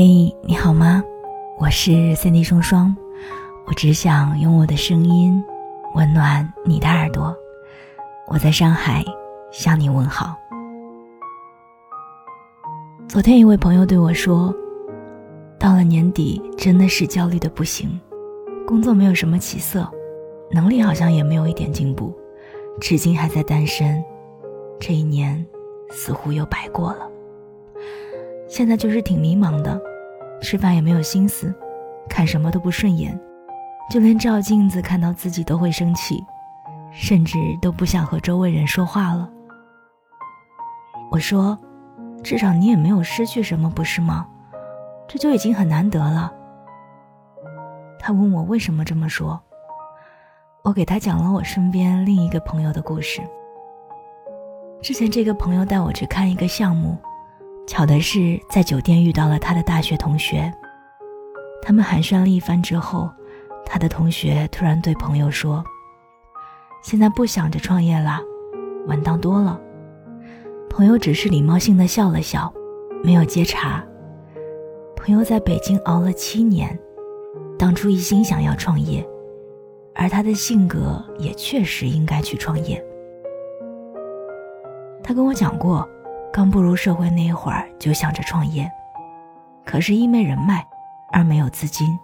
嘿，你好吗？我是三 D 双双，我只想用我的声音温暖你的耳朵。我在上海向你问好。昨天一位朋友对我说，到了年底真的是焦虑的不行，工作没有什么起色，能力好像也没有一点进步，至今还在单身，这一年似乎又白过了。现在就是挺迷茫的，吃饭也没有心思，看什么都不顺眼，就连照镜子看到自己都会生气，甚至都不想和周围人说话了。我说：“至少你也没有失去什么，不是吗？这就已经很难得了。”他问我为什么这么说，我给他讲了我身边另一个朋友的故事。之前这个朋友带我去看一个项目。巧的是，在酒店遇到了他的大学同学。他们寒暄了一番之后，他的同学突然对朋友说：“现在不想着创业了，稳当多了。”朋友只是礼貌性的笑了笑，没有接茬。朋友在北京熬了七年，当初一心想要创业，而他的性格也确实应该去创业。他跟我讲过。刚步入社会那一会儿就想着创业，可是一没人脉，二没有资金，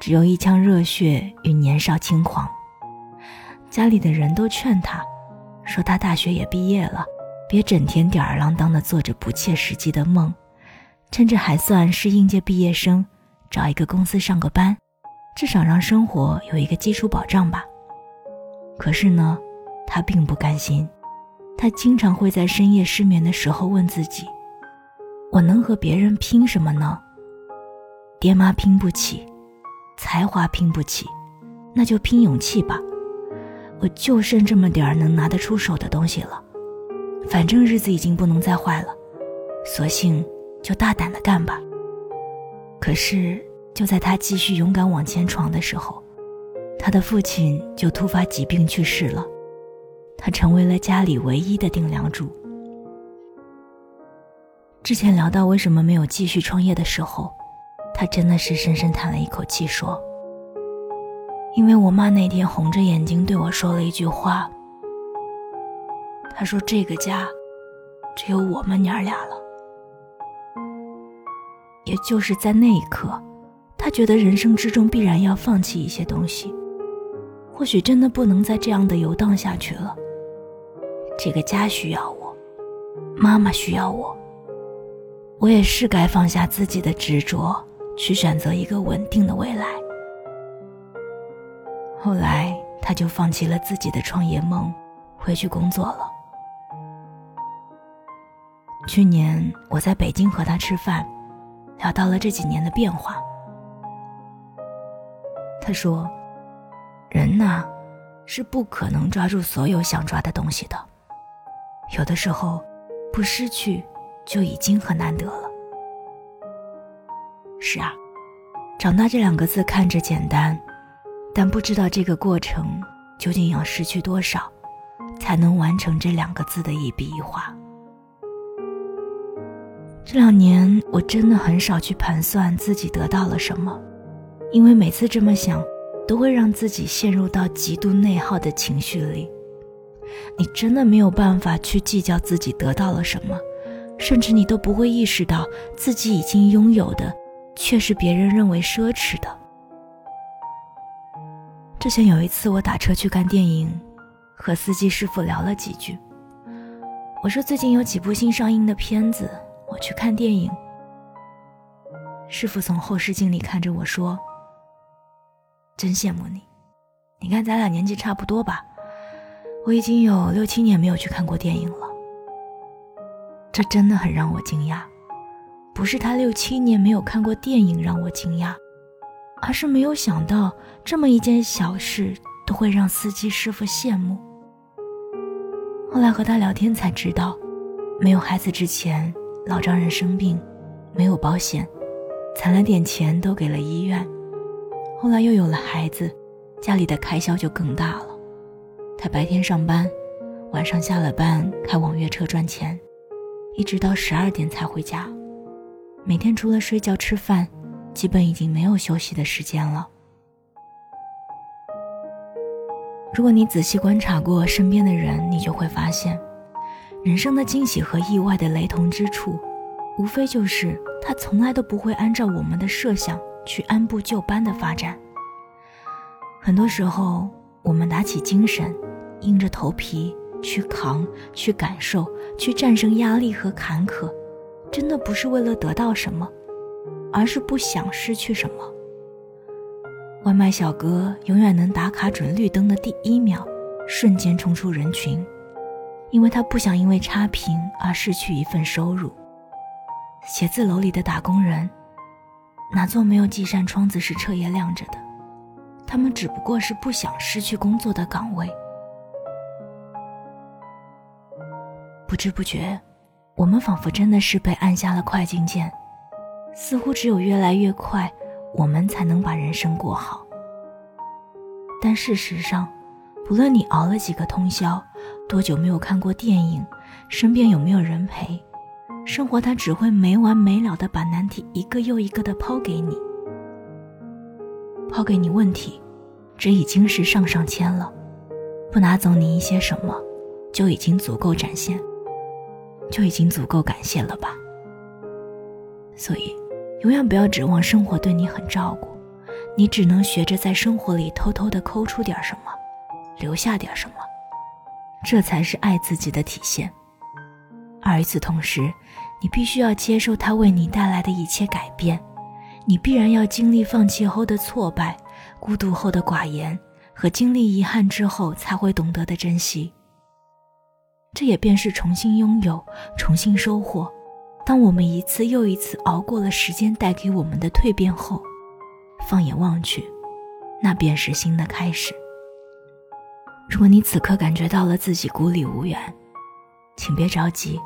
只有一腔热血与年少轻狂。家里的人都劝他，说他大学也毕业了，别整天吊儿郎当的做着不切实际的梦，趁着还算是应届毕业生，找一个公司上个班，至少让生活有一个基础保障吧。可是呢，他并不甘心。他经常会在深夜失眠的时候问自己：“我能和别人拼什么呢？爹妈拼不起，才华拼不起，那就拼勇气吧。我就剩这么点儿能拿得出手的东西了，反正日子已经不能再坏了，索性就大胆的干吧。”可是就在他继续勇敢往前闯的时候，他的父亲就突发疾病去世了。他成为了家里唯一的顶梁柱。之前聊到为什么没有继续创业的时候，他真的是深深叹了一口气，说：“因为我妈那天红着眼睛对我说了一句话。她说这个家，只有我们娘俩了。也就是在那一刻，他觉得人生之中必然要放弃一些东西，或许真的不能再这样的游荡下去了。”这个家需要我，妈妈需要我，我也是该放下自己的执着，去选择一个稳定的未来。后来，他就放弃了自己的创业梦，回去工作了。去年我在北京和他吃饭，聊到了这几年的变化。他说：“人呐，是不可能抓住所有想抓的东西的。”有的时候，不失去就已经很难得了。是啊，长大这两个字看着简单，但不知道这个过程究竟要失去多少，才能完成这两个字的一笔一画。这两年我真的很少去盘算自己得到了什么，因为每次这么想，都会让自己陷入到极度内耗的情绪里。你真的没有办法去计较自己得到了什么，甚至你都不会意识到自己已经拥有的，却是别人认为奢侈的。之前有一次我打车去看电影，和司机师傅聊了几句。我说最近有几部新上映的片子，我去看电影。师傅从后视镜里看着我说：“真羡慕你，你看咱俩年纪差不多吧。”我已经有六七年没有去看过电影了，这真的很让我惊讶。不是他六七年没有看过电影让我惊讶，而是没有想到这么一件小事都会让司机师傅羡慕。后来和他聊天才知道，没有孩子之前，老丈人生病，没有保险，攒了点钱都给了医院。后来又有了孩子，家里的开销就更大了。他白天上班，晚上下了班开网约车赚钱，一直到十二点才回家。每天除了睡觉吃饭，基本已经没有休息的时间了。如果你仔细观察过身边的人，你就会发现，人生的惊喜和意外的雷同之处，无非就是他从来都不会按照我们的设想去按部就班的发展。很多时候，我们打起精神，硬着头皮去扛、去感受、去战胜压力和坎坷，真的不是为了得到什么，而是不想失去什么。外卖小哥永远能打卡准绿灯的第一秒，瞬间冲出人群，因为他不想因为差评而失去一份收入。写字楼里的打工人，哪座没有几扇窗子是彻夜亮着的？他们只不过是不想失去工作的岗位。不知不觉，我们仿佛真的是被按下了快进键，似乎只有越来越快。我们才能把人生过好。但事实上，不论你熬了几个通宵，多久没有看过电影，身边有没有人陪，生活它只会没完没了的把难题一个又一个的抛给你，抛给你问题，这已经是上上签了。不拿走你一些什么，就已经足够展现，就已经足够感谢了吧。所以。永远不要指望生活对你很照顾，你只能学着在生活里偷偷的抠出点什么，留下点什么，这才是爱自己的体现。而与此同时，你必须要接受它为你带来的一切改变，你必然要经历放弃后的挫败、孤独后的寡言和经历遗憾之后才会懂得的珍惜。这也便是重新拥有，重新收获。当我们一次又一次熬过了时间带给我们的蜕变后，放眼望去，那便是新的开始。如果你此刻感觉到了自己孤立无援，请别着急，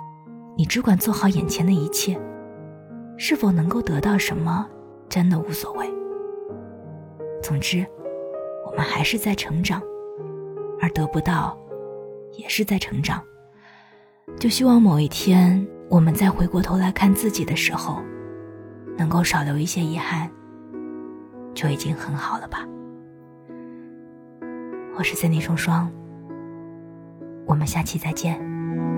你只管做好眼前的一切。是否能够得到什么，真的无所谓。总之，我们还是在成长，而得不到，也是在成长。就希望某一天。我们再回过头来看自己的时候，能够少留一些遗憾，就已经很好了吧。我是森尼双双，我们下期再见。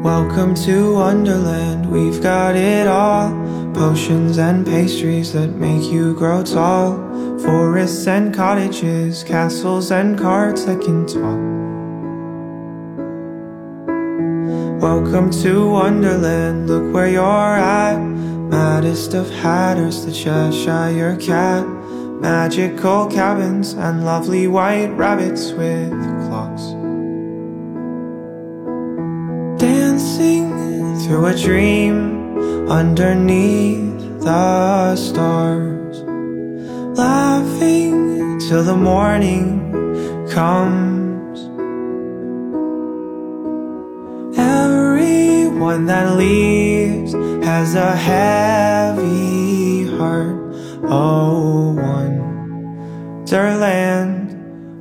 Welcome to Wonderland, we've got it all. Potions and pastries that make you grow tall. Forests and cottages, castles and carts that can talk. Welcome to Wonderland, look where you're at Maddest of hatters, the Cheshire cat. Magical cabins and lovely white rabbits with clocks. Dancing through a dream underneath the stars. Laughing till the morning comes one that leaves has a heavy heart. Oh, wonderland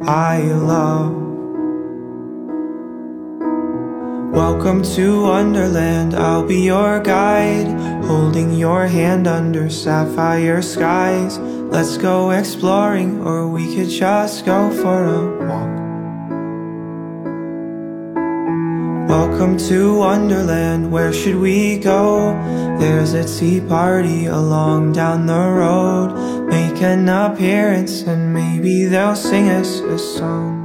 I love. Welcome to Wonderland, I'll be your guide, holding your hand under sapphire skies. Let's go exploring, or we could just go for a walk. Welcome to Wonderland, where should we go? There's a tea party along down the road. Make an appearance and maybe they'll sing us a song